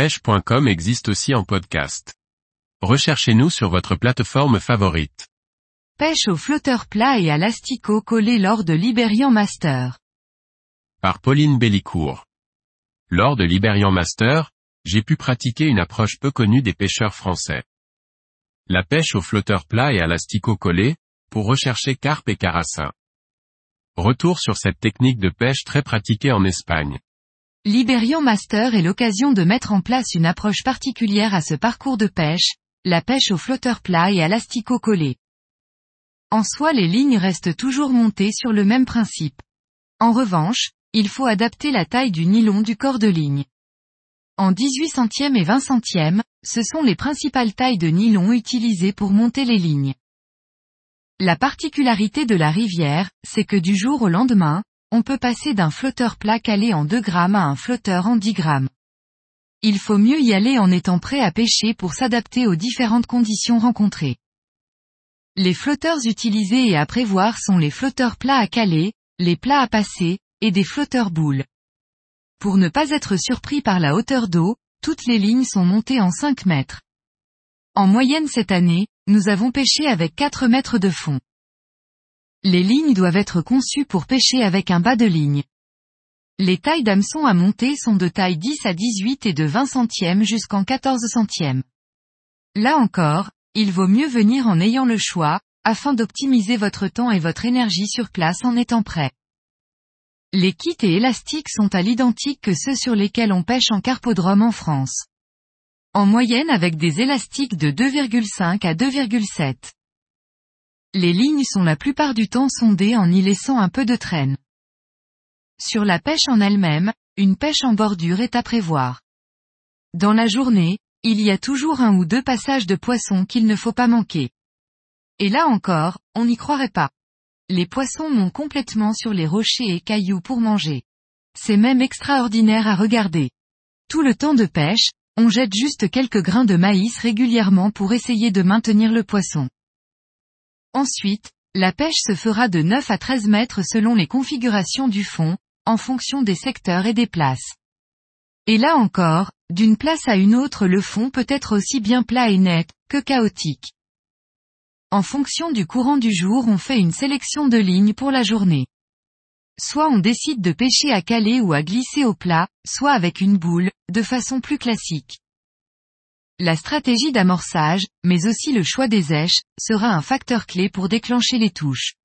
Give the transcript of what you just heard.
pêche.com existe aussi en podcast. Recherchez-nous sur votre plateforme favorite. Pêche au flotteur plat et à l'asticot collé lors de Liberian Master. Par Pauline Bellicourt. Lors de Liberian Master, j'ai pu pratiquer une approche peu connue des pêcheurs français. La pêche au flotteur plat et à l'asticot collé, pour rechercher carpe et carassin. Retour sur cette technique de pêche très pratiquée en Espagne. Liberian Master est l'occasion de mettre en place une approche particulière à ce parcours de pêche, la pêche au flotteur plat et à l'asticot collé. En soi les lignes restent toujours montées sur le même principe. En revanche, il faut adapter la taille du nylon du corps de ligne. En 18 centièmes et 20 centièmes, ce sont les principales tailles de nylon utilisées pour monter les lignes. La particularité de la rivière, c'est que du jour au lendemain, on peut passer d'un flotteur plat calé en 2 grammes à un flotteur en 10 grammes. Il faut mieux y aller en étant prêt à pêcher pour s'adapter aux différentes conditions rencontrées. Les flotteurs utilisés et à prévoir sont les flotteurs plats à caler, les plats à passer, et des flotteurs boules. Pour ne pas être surpris par la hauteur d'eau, toutes les lignes sont montées en 5 mètres. En moyenne cette année, nous avons pêché avec 4 mètres de fond. Les lignes doivent être conçues pour pêcher avec un bas de ligne. Les tailles d'hameçon à monter sont de taille 10 à 18 et de 20 centièmes jusqu'en 14 centièmes. Là encore, il vaut mieux venir en ayant le choix, afin d'optimiser votre temps et votre énergie sur place en étant prêt. Les kits et élastiques sont à l'identique que ceux sur lesquels on pêche en carpodrome en France. En moyenne avec des élastiques de 2,5 à 2,7. Les lignes sont la plupart du temps sondées en y laissant un peu de traîne. Sur la pêche en elle-même, une pêche en bordure est à prévoir. Dans la journée, il y a toujours un ou deux passages de poissons qu'il ne faut pas manquer. Et là encore, on n'y croirait pas. Les poissons montent complètement sur les rochers et cailloux pour manger. C'est même extraordinaire à regarder. Tout le temps de pêche, on jette juste quelques grains de maïs régulièrement pour essayer de maintenir le poisson. Ensuite, la pêche se fera de 9 à 13 mètres selon les configurations du fond, en fonction des secteurs et des places. Et là encore, d'une place à une autre le fond peut être aussi bien plat et net, que chaotique. En fonction du courant du jour on fait une sélection de lignes pour la journée. Soit on décide de pêcher à caler ou à glisser au plat, soit avec une boule, de façon plus classique. La stratégie d'amorçage, mais aussi le choix des èches, sera un facteur clé pour déclencher les touches.